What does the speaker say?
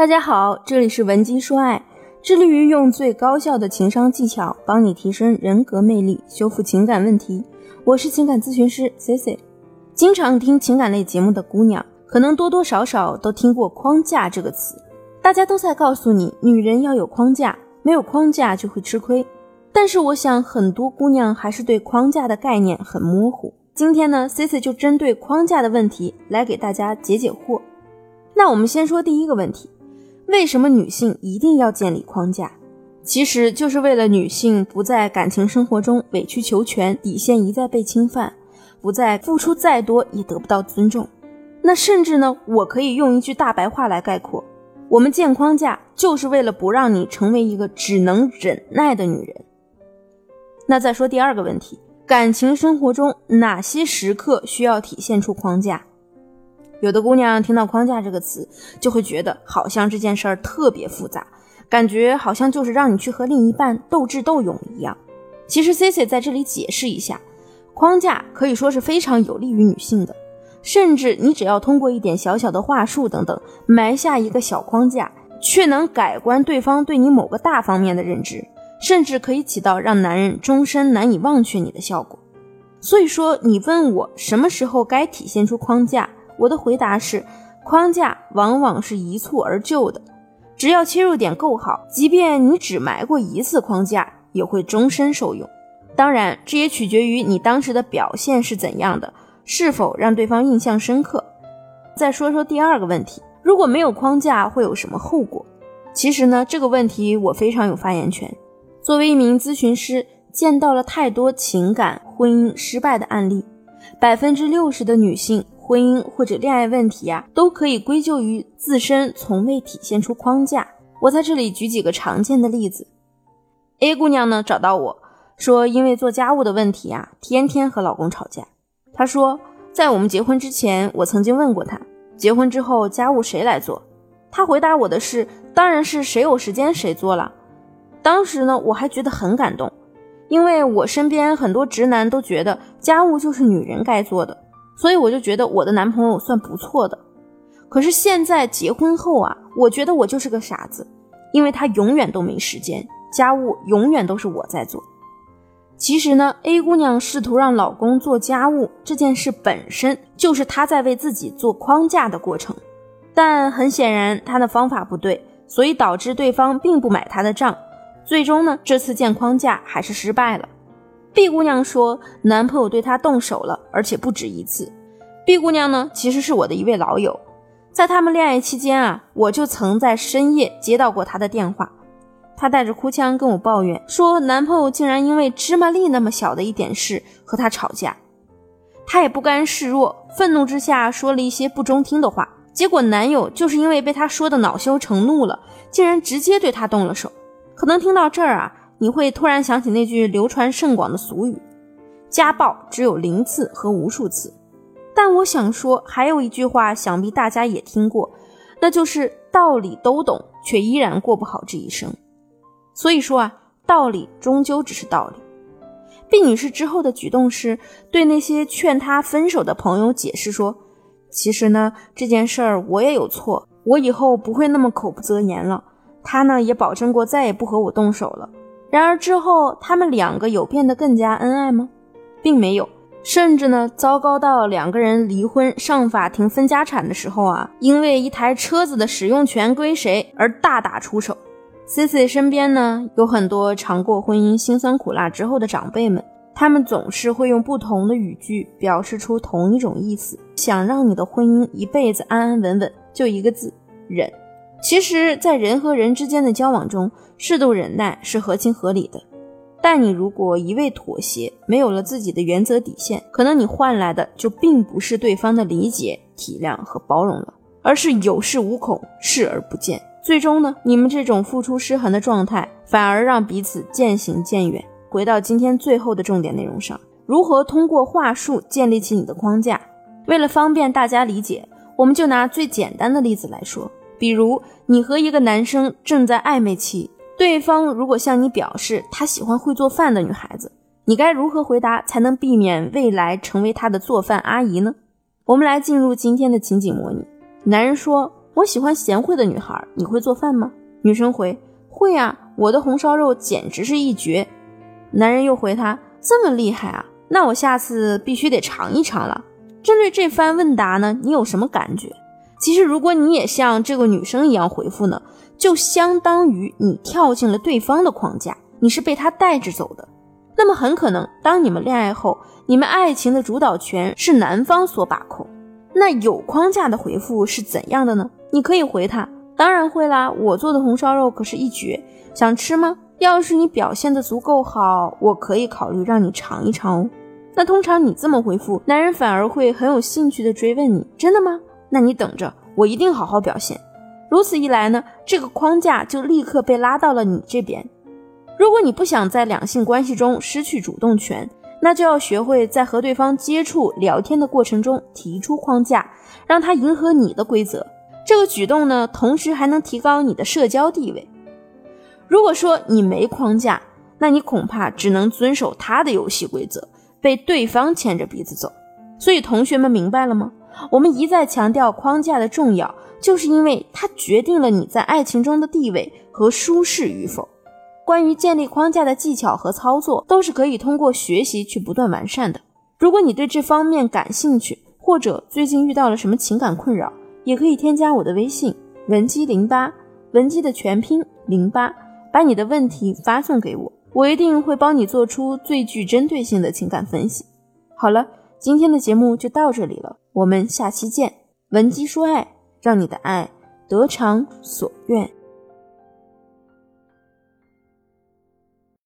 大家好，这里是文姬说爱，致力于用最高效的情商技巧帮你提升人格魅力，修复情感问题。我是情感咨询师 C C。经常听情感类节目的姑娘，可能多多少少都听过“框架”这个词。大家都在告诉你，女人要有框架，没有框架就会吃亏。但是我想，很多姑娘还是对框架的概念很模糊。今天呢，C C 就针对框架的问题来给大家解解惑。那我们先说第一个问题。为什么女性一定要建立框架？其实就是为了女性不在感情生活中委曲求全，底线一再被侵犯，不再付出再多也得不到尊重。那甚至呢，我可以用一句大白话来概括：我们建框架就是为了不让你成为一个只能忍耐的女人。那再说第二个问题，感情生活中哪些时刻需要体现出框架？有的姑娘听到“框架”这个词，就会觉得好像这件事儿特别复杂，感觉好像就是让你去和另一半斗智斗勇一样。其实 C C 在这里解释一下，框架可以说是非常有利于女性的，甚至你只要通过一点小小的话术等等，埋下一个小框架，却能改观对方对你某个大方面的认知，甚至可以起到让男人终身难以忘却你的效果。所以说，你问我什么时候该体现出框架？我的回答是，框架往往是一蹴而就的，只要切入点够好，即便你只埋过一次框架，也会终身受用。当然，这也取决于你当时的表现是怎样的，是否让对方印象深刻。再说说第二个问题，如果没有框架会有什么后果？其实呢，这个问题我非常有发言权。作为一名咨询师，见到了太多情感婚姻失败的案例，百分之六十的女性。婚姻或者恋爱问题啊，都可以归咎于自身从未体现出框架。我在这里举几个常见的例子。A 姑娘呢找到我说，因为做家务的问题啊，天天和老公吵架。她说，在我们结婚之前，我曾经问过她，结婚之后家务谁来做？她回答我的是，当然是谁有时间谁做了。当时呢，我还觉得很感动，因为我身边很多直男都觉得家务就是女人该做的。所以我就觉得我的男朋友算不错的，可是现在结婚后啊，我觉得我就是个傻子，因为他永远都没时间，家务永远都是我在做。其实呢，A 姑娘试图让老公做家务这件事本身就是她在为自己做框架的过程，但很显然她的方法不对，所以导致对方并不买她的账，最终呢，这次建框架还是失败了。B 姑娘说，男朋友对她动手了，而且不止一次。B 姑娘呢，其实是我的一位老友，在他们恋爱期间啊，我就曾在深夜接到过她的电话。她带着哭腔跟我抱怨，说男朋友竟然因为芝麻粒那么小的一点事和她吵架。她也不甘示弱，愤怒之下说了一些不中听的话，结果男友就是因为被她说的恼羞成怒了，竟然直接对她动了手。可能听到这儿啊。你会突然想起那句流传甚广的俗语：“家暴只有零次和无数次。”但我想说，还有一句话，想必大家也听过，那就是“道理都懂，却依然过不好这一生。”所以说啊，道理终究只是道理。毕女士之后的举动是对那些劝她分手的朋友解释说：“其实呢，这件事儿我也有错，我以后不会那么口不择言了。他呢，也保证过再也不和我动手了。”然而之后，他们两个有变得更加恩爱吗？并没有，甚至呢，糟糕到两个人离婚上法庭分家产的时候啊，因为一台车子的使用权归谁而大打出手。Cici 身边呢有很多尝过婚姻辛酸苦辣之后的长辈们，他们总是会用不同的语句表示出同一种意思，想让你的婚姻一辈子安安稳稳，就一个字：忍。其实，在人和人之间的交往中，适度忍耐是合情合理的。但你如果一味妥协，没有了自己的原则底线，可能你换来的就并不是对方的理解、体谅和包容了，而是有恃无恐、视而不见。最终呢，你们这种付出失衡的状态，反而让彼此渐行渐远。回到今天最后的重点内容上，如何通过话术建立起你的框架？为了方便大家理解，我们就拿最简单的例子来说。比如，你和一个男生正在暧昧期，对方如果向你表示他喜欢会做饭的女孩子，你该如何回答才能避免未来成为他的做饭阿姨呢？我们来进入今天的情景模拟。男人说：“我喜欢贤惠的女孩，你会做饭吗？女生回：会啊，我的红烧肉简直是一绝。男人又回她：这么厉害啊，那我下次必须得尝一尝了。针对这番问答呢，你有什么感觉？其实如果你也像这个女生一样回复呢，就相当于你跳进了对方的框架，你是被他带着走的。那么很可能，当你们恋爱后，你们爱情的主导权是男方所把控。那有框架的回复是怎样的呢？你可以回他：当然会啦，我做的红烧肉可是一绝，想吃吗？要是你表现的足够好，我可以考虑让你尝一尝哦。那通常你这么回复，男人反而会很有兴趣的追问你：真的吗？那你等着，我一定好好表现。如此一来呢，这个框架就立刻被拉到了你这边。如果你不想在两性关系中失去主动权，那就要学会在和对方接触、聊天的过程中提出框架，让他迎合你的规则。这个举动呢，同时还能提高你的社交地位。如果说你没框架，那你恐怕只能遵守他的游戏规则，被对方牵着鼻子走。所以，同学们明白了吗？我们一再强调框架的重要，就是因为它决定了你在爱情中的地位和舒适与否。关于建立框架的技巧和操作，都是可以通过学习去不断完善的。如果你对这方面感兴趣，或者最近遇到了什么情感困扰，也可以添加我的微信文姬零八，文姬的全拼零八，把你的问题发送给我，我一定会帮你做出最具针对性的情感分析。好了，今天的节目就到这里了，我们下期见。文姬说爱，让你的爱得偿所愿。